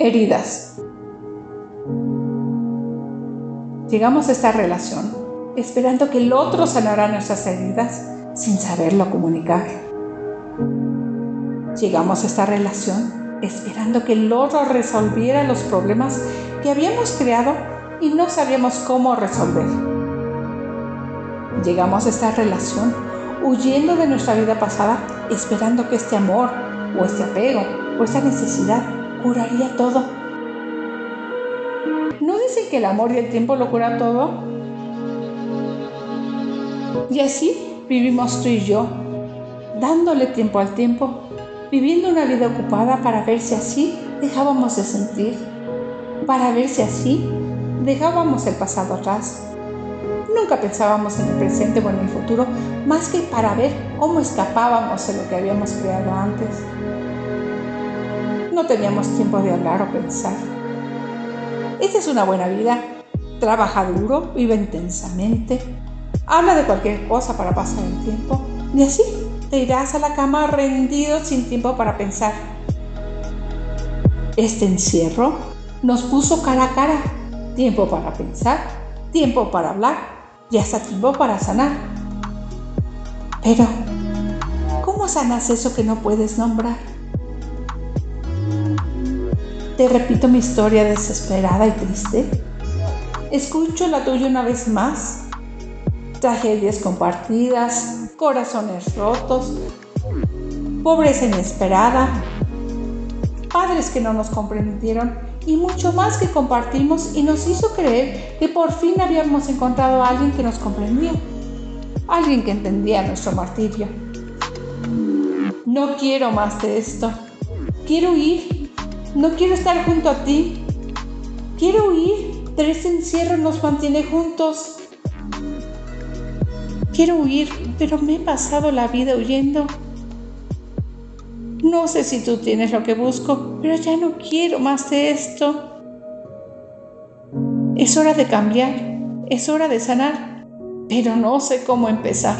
Heridas. Llegamos a esta relación esperando que el otro sanará nuestras heridas sin saberlo comunicar. Llegamos a esta relación esperando que el otro resolviera los problemas que habíamos creado y no sabíamos cómo resolver. Llegamos a esta relación huyendo de nuestra vida pasada, esperando que este amor o este apego o esta necesidad curaría todo. ¿No dicen que el amor y el tiempo lo cura todo? Y así vivimos tú y yo, dándole tiempo al tiempo, viviendo una vida ocupada para ver si así dejábamos de sentir, para ver si así dejábamos el pasado atrás. Nunca pensábamos en el presente o en el futuro más que para ver cómo escapábamos de lo que habíamos creado antes. No teníamos tiempo de hablar o pensar. Esta es una buena vida. Trabaja duro, vive intensamente, habla de cualquier cosa para pasar el tiempo y así te irás a la cama rendido sin tiempo para pensar. Este encierro nos puso cara a cara, tiempo para pensar, tiempo para hablar y hasta tiempo para sanar. Pero, ¿cómo sanas eso que no puedes nombrar? Te repito mi historia desesperada y triste. Escucho la tuya una vez más. Tragedias compartidas, corazones rotos, pobreza inesperada, padres que no nos comprendieron y mucho más que compartimos y nos hizo creer que por fin habíamos encontrado a alguien que nos comprendía, alguien que entendía nuestro martirio. No quiero más de esto. Quiero ir no quiero estar junto a ti. Quiero huir, pero este encierro nos mantiene juntos. Quiero huir, pero me he pasado la vida huyendo. No sé si tú tienes lo que busco, pero ya no quiero más de esto. Es hora de cambiar, es hora de sanar, pero no sé cómo empezar.